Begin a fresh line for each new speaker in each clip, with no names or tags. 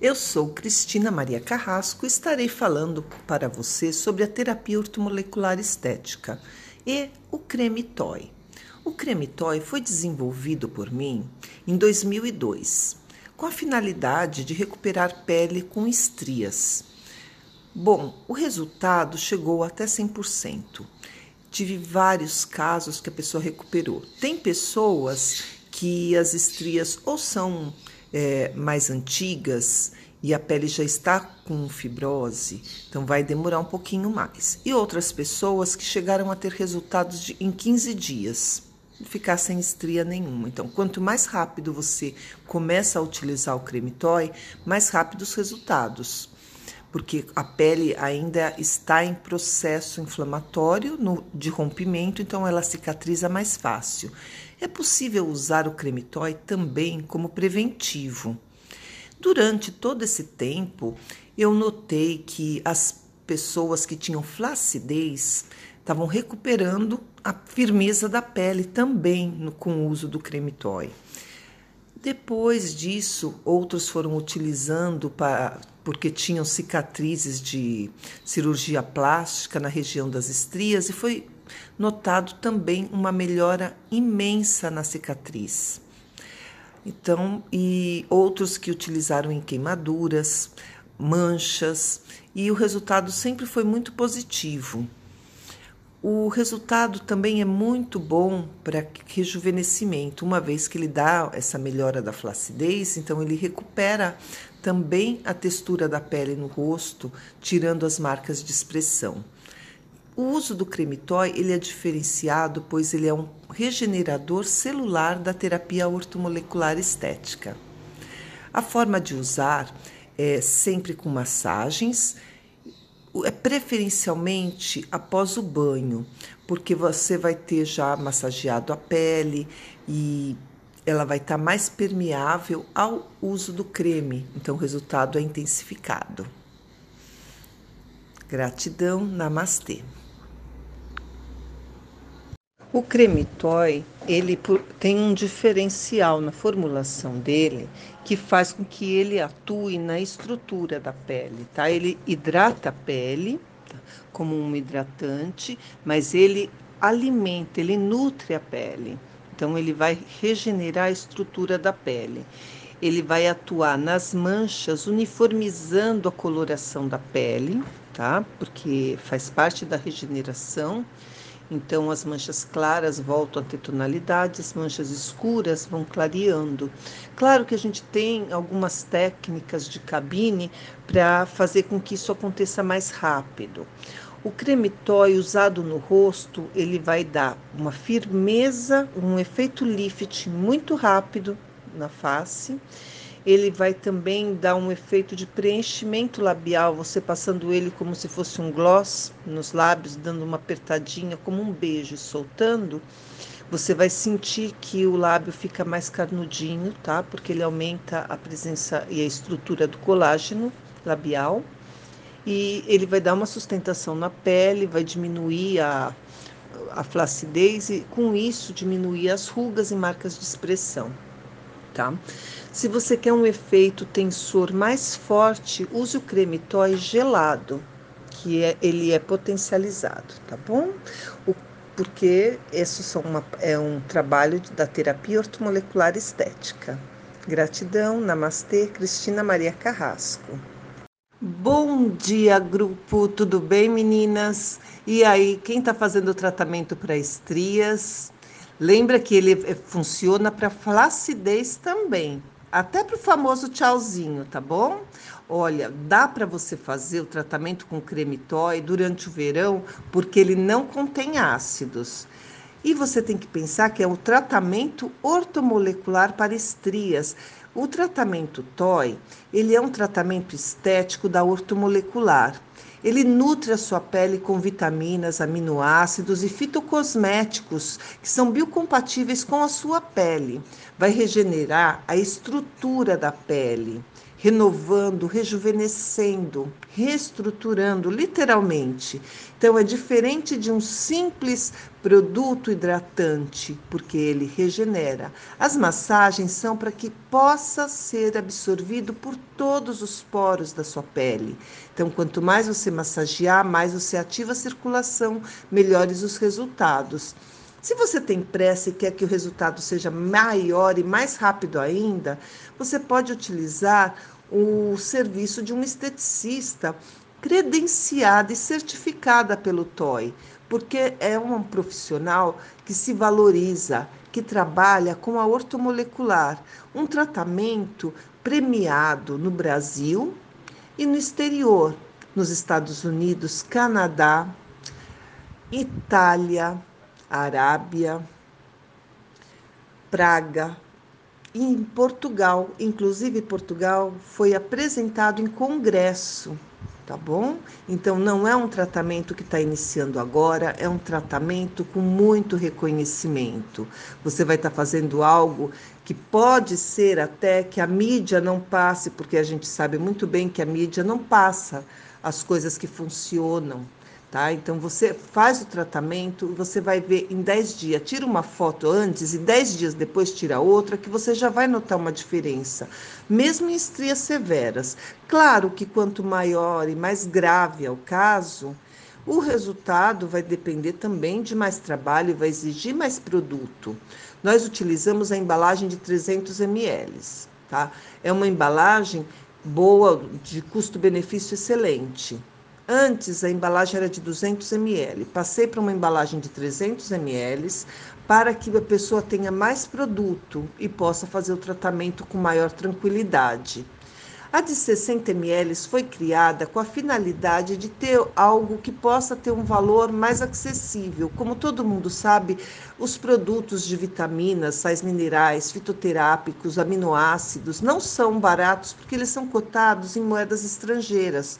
Eu sou Cristina Maria Carrasco e estarei falando para você sobre a terapia ortomolecular estética e o creme Toy. O creme Toy foi desenvolvido por mim em 2002, com a finalidade de recuperar pele com estrias. Bom, o resultado chegou até 100%. Tive vários casos que a pessoa recuperou. Tem pessoas que as estrias ou são é, mais antigas e a pele já está com fibrose, então vai demorar um pouquinho mais. E outras pessoas que chegaram a ter resultados de, em 15 dias, ficar sem estria nenhuma. Então, quanto mais rápido você começa a utilizar o creme Toy, mais rápido os resultados. Porque a pele ainda está em processo inflamatório no, de rompimento, então ela cicatriza mais fácil. É possível usar o creme Toy também como preventivo. Durante todo esse tempo, eu notei que as pessoas que tinham flacidez estavam recuperando a firmeza da pele também no, com o uso do creme Toy. Depois disso, outros foram utilizando para, porque tinham cicatrizes de cirurgia plástica na região das estrias e foi notado também uma melhora imensa na cicatriz. Então, e outros que utilizaram em queimaduras, manchas, e o resultado sempre foi muito positivo. O resultado também é muito bom para rejuvenescimento, uma vez que ele dá essa melhora da flacidez, então ele recupera também a textura da pele no rosto, tirando as marcas de expressão. O uso do creme Toy ele é diferenciado, pois ele é um regenerador celular da terapia ortomolecular estética. A forma de usar é sempre com massagens, é preferencialmente após o banho, porque você vai ter já massageado a pele e ela vai estar mais permeável ao uso do creme, então o resultado é intensificado. Gratidão, namastê. O creme Toy, ele tem um diferencial na formulação dele que faz com que ele atue na estrutura da pele, tá? Ele hidrata a pele tá? como um hidratante, mas ele alimenta, ele nutre a pele. Então ele vai regenerar a estrutura da pele. Ele vai atuar nas manchas, uniformizando a coloração da pele, tá? Porque faz parte da regeneração então, as manchas claras voltam a ter tonalidade, as manchas escuras vão clareando. Claro que a gente tem algumas técnicas de cabine para fazer com que isso aconteça mais rápido. O creme toy usado no rosto, ele vai dar uma firmeza, um efeito lift muito rápido na face ele vai também dar um efeito de preenchimento labial, você passando ele como se fosse um gloss nos lábios, dando uma apertadinha, como um beijo, soltando. Você vai sentir que o lábio fica mais carnudinho, tá? Porque ele aumenta a presença e a estrutura do colágeno labial. E ele vai dar uma sustentação na pele, vai diminuir a, a flacidez e, com isso, diminuir as rugas e marcas de expressão tá? Se você quer um efeito tensor mais forte, use o creme Toy gelado, que é, ele é potencializado, tá bom? O, porque isso é um trabalho da terapia ortomolecular estética. Gratidão, Namastê, Cristina Maria Carrasco. Bom dia, grupo, tudo bem, meninas? E aí, quem está fazendo o tratamento para estrias? Lembra que ele eh, funciona para flacidez também, até para o famoso tchauzinho, tá bom? Olha, dá para você fazer o tratamento com creme toy durante o verão, porque ele não contém ácidos. E você tem que pensar que é um tratamento ortomolecular para estrias. O tratamento TOI, ele é um tratamento estético da ortomolecular. Ele nutre a sua pele com vitaminas, aminoácidos e fitocosméticos que são biocompatíveis com a sua pele. vai regenerar a estrutura da pele renovando, rejuvenescendo, reestruturando, literalmente. Então, é diferente de um simples produto hidratante, porque ele regenera. As massagens são para que possa ser absorvido por todos os poros da sua pele. Então, quanto mais você massagear, mais você ativa a circulação, melhores os resultados. Se você tem pressa e quer que o resultado seja maior e mais rápido ainda, você pode utilizar o serviço de um esteticista credenciada e certificada pelo TOI, porque é um profissional que se valoriza, que trabalha com a ortomolecular, um tratamento premiado no Brasil e no exterior, nos Estados Unidos, Canadá, Itália, Arábia, Praga, em Portugal. Inclusive, Portugal foi apresentado em congresso, tá bom? Então, não é um tratamento que está iniciando agora, é um tratamento com muito reconhecimento. Você vai estar tá fazendo algo que pode ser até que a mídia não passe, porque a gente sabe muito bem que a mídia não passa as coisas que funcionam Tá? Então você faz o tratamento, você vai ver em 10 dias, tira uma foto antes e 10 dias depois tira outra, que você já vai notar uma diferença, mesmo em estrias severas. Claro que quanto maior e mais grave é o caso, o resultado vai depender também de mais trabalho e vai exigir mais produto. Nós utilizamos a embalagem de 300 ml, tá? É uma embalagem boa, de custo-benefício excelente. Antes a embalagem era de 200 ml. Passei para uma embalagem de 300 ml para que a pessoa tenha mais produto e possa fazer o tratamento com maior tranquilidade. A de 60 ml foi criada com a finalidade de ter algo que possa ter um valor mais acessível. Como todo mundo sabe, os produtos de vitaminas, sais minerais, fitoterápicos, aminoácidos não são baratos porque eles são cotados em moedas estrangeiras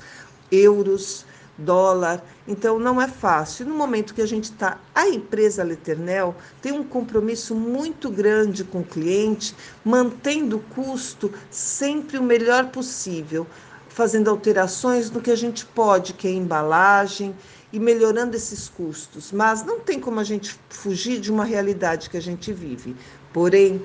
euros, dólar. Então não é fácil. No momento que a gente está, a empresa Leternel tem um compromisso muito grande com o cliente, mantendo o custo sempre o melhor possível, fazendo alterações no que a gente pode, que é embalagem e melhorando esses custos. Mas não tem como a gente fugir de uma realidade que a gente vive. Porém,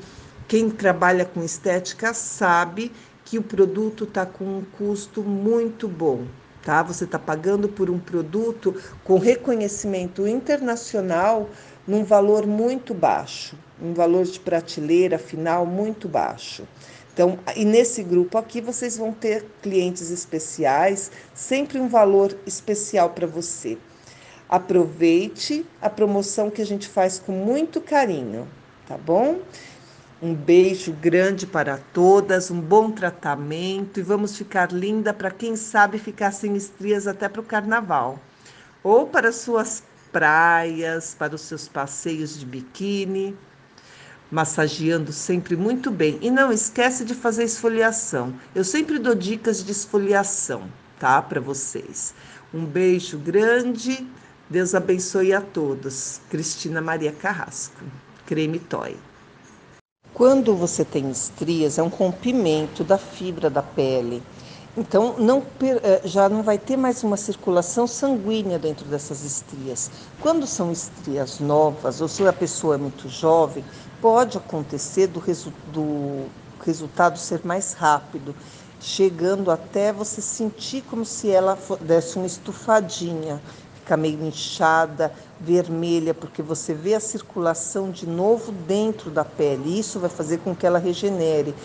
quem trabalha com estética sabe que o produto está com um custo muito bom tá? Você está pagando por um produto com reconhecimento internacional num valor muito baixo, um valor de prateleira final muito baixo. Então, e nesse grupo aqui vocês vão ter clientes especiais, sempre um valor especial para você. Aproveite a promoção que a gente faz com muito carinho, tá bom? Um beijo grande para todas, um bom tratamento e vamos ficar linda para quem sabe ficar sem estrias até para o carnaval. Ou para suas praias, para os seus passeios de biquíni, massageando sempre muito bem. E não esquece de fazer esfoliação. Eu sempre dou dicas de esfoliação, tá? Para vocês. Um beijo grande. Deus abençoe a todos. Cristina Maria Carrasco. Creme Toy. Quando você tem estrias, é um rompimento da fibra da pele. Então, não, eh, já não vai ter mais uma circulação sanguínea dentro dessas estrias. Quando são estrias novas, ou se a pessoa é muito jovem, pode acontecer do, resu do resultado ser mais rápido, chegando até você sentir como se ela desse uma estufadinha fica meio inchada, vermelha, porque você vê a circulação de novo dentro da pele. Isso vai fazer com que ela regenere.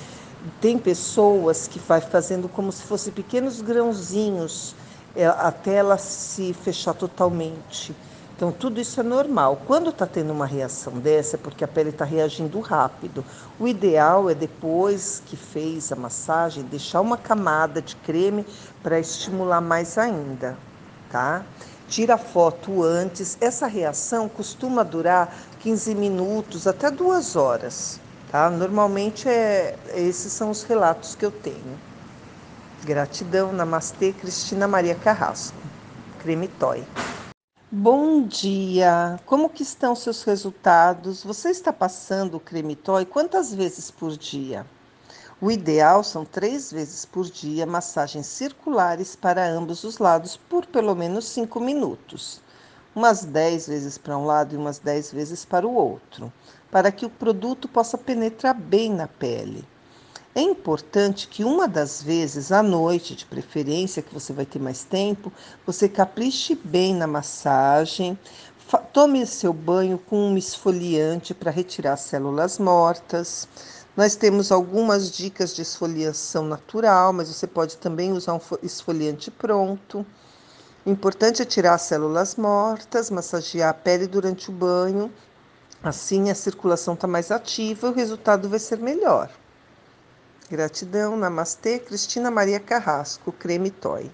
Tem pessoas que vai fazendo como se fossem pequenos grãozinhos é, até ela se fechar totalmente. Então, tudo isso é normal. Quando está tendo uma reação dessa, é porque a pele está reagindo rápido. O ideal é, depois que fez a massagem, deixar uma camada de creme para estimular mais ainda, tá? Tira foto antes. Essa reação costuma durar 15 minutos até duas horas. Tá? Normalmente é, esses são os relatos que eu tenho. Gratidão, Namastê, Cristina Maria Carrasco. Creme Toy. Bom dia! Como que estão seus resultados? Você está passando o creme Toy quantas vezes por dia? O ideal são três vezes por dia massagens circulares para ambos os lados por pelo menos cinco minutos. Umas dez vezes para um lado e umas dez vezes para o outro, para que o produto possa penetrar bem na pele. É importante que uma das vezes à noite, de preferência, que você vai ter mais tempo, você capriche bem na massagem, tome seu banho com um esfoliante para retirar células mortas. Nós temos algumas dicas de esfoliação natural, mas você pode também usar um esfoliante pronto. O importante é tirar as células mortas, massagear a pele durante o banho. Assim a circulação está mais ativa e o resultado vai ser melhor. Gratidão, Namastê, Cristina Maria Carrasco, Creme Toy.